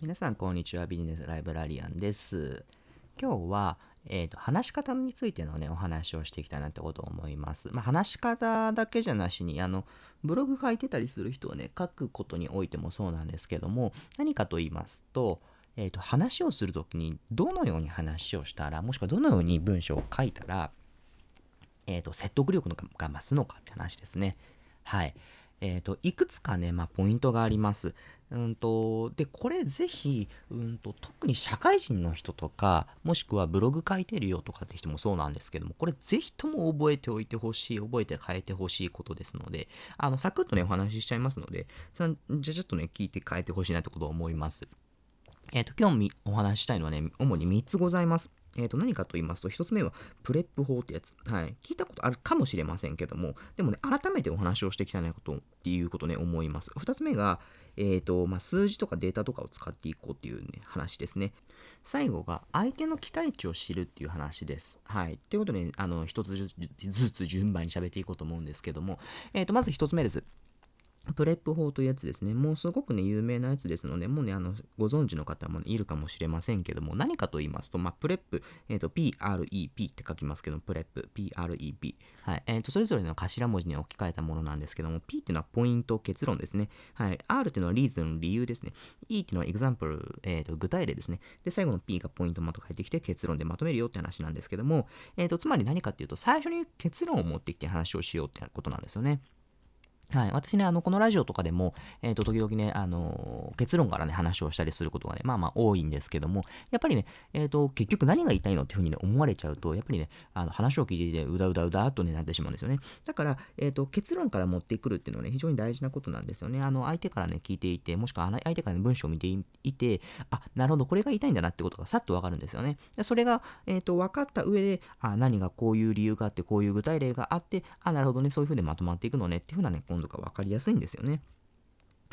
皆さんこんにちは。ビジネスライブラリアンです。今日は、えーと、話し方についてのねお話をしていきたいなってことを思います。まあ、話し方だけじゃなしにあのブログ書いてたりする人はね書くことにおいてもそうなんですけども何かと言いますとえーと、話をするときにどのように話をしたらもしくはどのように文章を書いたら、えーと説得力が増すのかって話ですね。はい。えーと、いくつかね、まあ、ポイントがあります。うんと、で、これぜひ、うんと、特に社会人の人とか、もしくはブログ書いてるよとかって人もそうなんですけども、これぜひとも覚えておいてほしい、覚えて変えてほしいことですので、あの、サクッとね、お話ししちゃいますので、じゃあちょっとね、聞いて変えてほしいなってことを思います。えっ、ー、と、今日お話ししたいのはね、主に3つございます。えー、と何かと言いますと、1つ目はプレップ法ってやつ。はい。聞いたことあるかもしれませんけども、でもね、改めてお話をしていきたいなことっていうことね、思います。2つ目が、えーとまあ、数字とかデータとかを使っていこうっていう、ね、話ですね。最後が、相手の期待値を知るっていう話です。はい。ということで、あの、一つずつ順番に喋っていこうと思うんですけども、えー、とまず1つ目です。 PREP 法というやつですね。もうすごくね、有名なやつですので、もうね、あの、ご存知の方も、ね、いるかもしれませんけども、何かと言いますと、まあ、 PREP、えっ、ー、と、PREP って書きますけど、 PREP、PREP。はい。えっ、ー、と、それぞれの頭文字に置き換えたものなんですけども、P っていうのはポイント、結論ですね。はい。R っていうのはリーズン、理由ですね。E っていうのはエグザンプル、えっ、ー、と、具体例ですね。で、最後の P がポイントまと書いてきて結論でまとめるよって話なんですけども、えっ、と、つまり何かっていうと、最初に結論を持ってきて話をしようってことなんですよね。はい。私ね、あの、このラジオとかでも、えっ、ー、と、時々ね、あのー、結論からね、話をしたりすることがね、まあまあ多いんですけども、やっぱりね、えっ、ー、と、結局何が言いたいのっていうふうにね、思われちゃうと、やっぱりね、あの、話を聞いていて、うだうだうだっとね、なってしまうんですよね。だから、えっ、と、結論から持ってくるっていうのはね、非常に大事なことなんですよね。あの、相手からね、聞いていて、もしくは相手からね、文章を見ていて、あ、なるほど、これが言いたいんだなってことがさっとわかるんですよね。でそれが、えっ、と、分かった上で、あ、何がこういう理由があって、こういう具体例があって、あ、なるほどね、そういうふうにまとまっていくのねっていうふうなね、度が分かりやすいんですよね。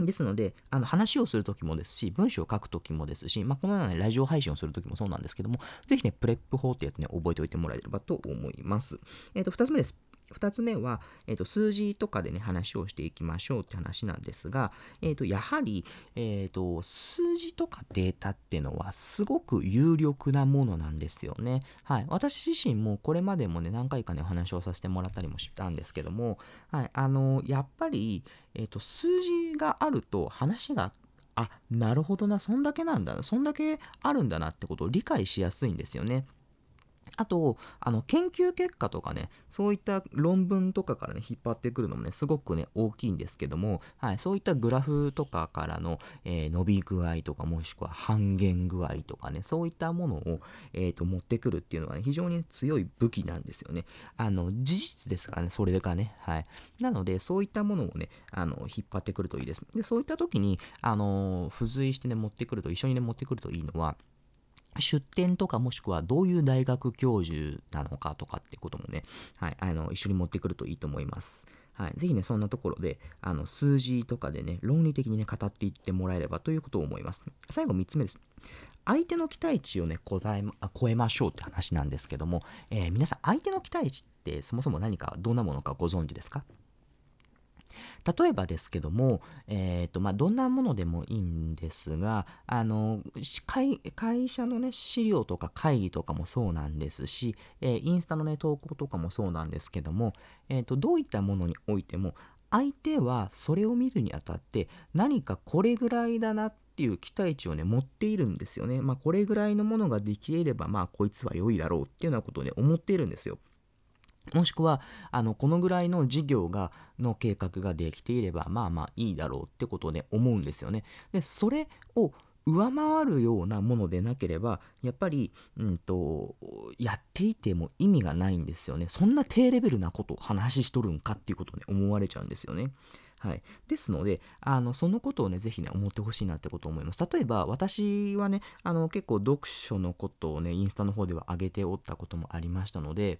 ですので、あの話をするときもですし、文章を書くときもですし、まあ、このような、ね、ラジオ配信をするときもそうなんですけども、ぜひね、プレップ法ってやつね、覚えておいてもらえればと思います。えっ、ー、と、2つ目です。2つ目は、えーと、数字とかでね、話をしていきましょうって話なんですが、えーと、やはり、えーと、数字とかデータっていうのはすごく有力なものなんですよね。はい。私自身もこれまでもね、何回かね、お話をさせてもらったりもしたんですけども、はい。あの、やっぱり、えーと、数字があると話があ、なるほどな、そんだけなんだ、そんだけあるんだなってことを理解しやすいんですよね。あと、あの、研究結果とかね、そういった論文とかからね、引っ張ってくるのもね、すごくね、大きいんですけども、はい、そういったグラフとかからの、えー、伸び具合とか、もしくは半減具合とかね、そういったものを、えー、と、持ってくるっていうのはね、非常に強い武器なんですよね。あの、事実ですからね、それがね、はい。なので、そういったものをね、あの、引っ張ってくるといいです。で、そういった時に、あの、付随してね、持ってくると、一緒にね、持ってくるといいのは、出展とかもしくはどういう大学教授なのかとかってこともね、はい、あの一緒に持ってくるといいと思います。はい、ぜひね、そんなところで、あの数字とかでね、論理的にね、語っていってもらえればということを思います。最後3つ目です。相手の期待値をね、答え超えましょうって話なんですけども、えー、皆さん、相手の期待値ってそもそも何か、どんなものかご存知ですか？例えばですけども、えーとまあ、どんなものでもいいんですがあの会会社の、ね、資料とか会議とかもそうなんですし、えー、インスタの、ね、投稿とかもそうなんですけども、えーと、どういったものにおいても相手はそれを見るにあたって何かこれぐらいだなっていう期待値をね持っているんですよね。まあこれぐらいのものができればまあこいつは良いだろうっていうようなことをね思っているんですよ。もしくは、あの、このぐらいの事業が、の計画ができていれば、まあまあいいだろうってことで思うんですよね。で、それを上回るようなものでなければ、やっぱり、うんと、やっていても意味がないんですよね。そんな低レベルなことを話しとるんかっていうことをね、思われちゃうんですよね。はい。ですので、あの、そのことをね、ぜひね、思ってほしいなってことを思います。例えば、私はね、あの、結構読書のことをね、インスタの方では上げておったこともありましたので、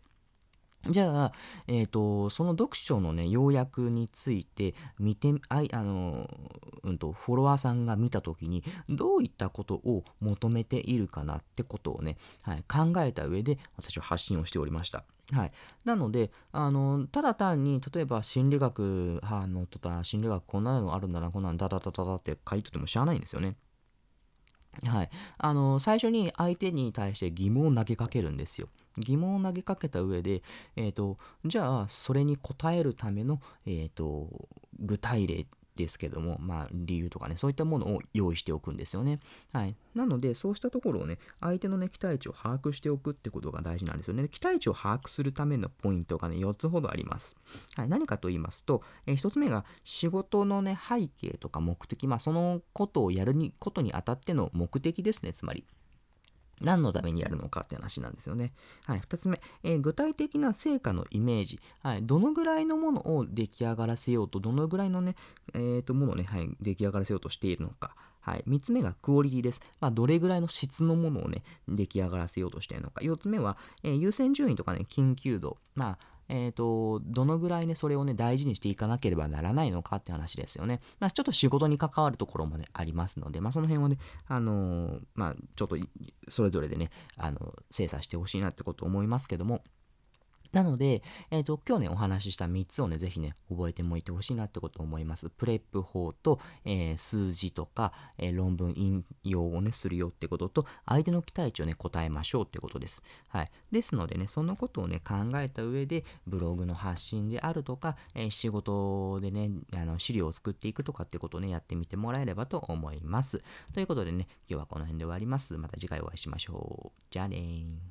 じゃあ、え、ー、と、その読書のね、要約について見て、あい、あの、うんと、フォロワーさんが見たときに、どういったことを求めているかなってことをね、はい、考えた上で、私は発信をしておりました。はい。なので、あの、ただ単に、例えば心理学、あの、とか、心理学こんなのあるんだな、こんなんだだだだだって書いてても知らないんですよね。はい、あの最初に相手に対して疑問を投げかけるんですよ。疑問を投げかけた上で、えーと、じゃあそれに答えるための、えーと具体例ですけども、まあ、理由とかね、そういったものを用意しておくんですよね。はい。なので、そうしたところをね、相手のね、期待値を把握しておくってことが大事なんですよね。期待値を把握するためのポイントがね、4つほどあります。はい。何かと言いますと、えー、1つ目が仕事のね、背景とか目的、まあ、そのことをやるにことにあたっての目的ですね、つまり。何のためにやるのかって話なんですよね。はい、2つ目、えー、具体的な成果のイメージ、はい、どのぐらいのものを出来上がらせようと、どのぐらいのね、えー、とものをね、はい、出来上がらせようとしているのか。はい、3つ目がクオリティです。まあ、どれぐらいの質のものをね、出来上がらせようとしているのか。4つ目は、えー、優先順位とかね、緊急度。まあ、えっ、ー、と、どのぐらいね、それをね、大事にしていかなければならないのかって話ですよね。まあ、ちょっと仕事に関わるところもね、ありますので、まあ、その辺はね、あのー、まあ、ちょっと、それぞれでね、あの、精査してほしいなってこと思いますけども、なので、えっ、ー、と、今日ね、お話しした3つをね、ぜひね、覚えておいてほしいなってことを思います。プレップ法と、えー、数字とか、えー、論文引用をね、するよってことと、相手の期待値をね、答えましょうってことです。はい。ですのでね、そのことをね、考えた上で、ブログの発信であるとか、え仕事でね、あの、資料を作っていくとかってことをね、やってみてもらえればと思います。ということでね、今日はこの辺で終わります。また次回お会いしましょう。じゃあねー。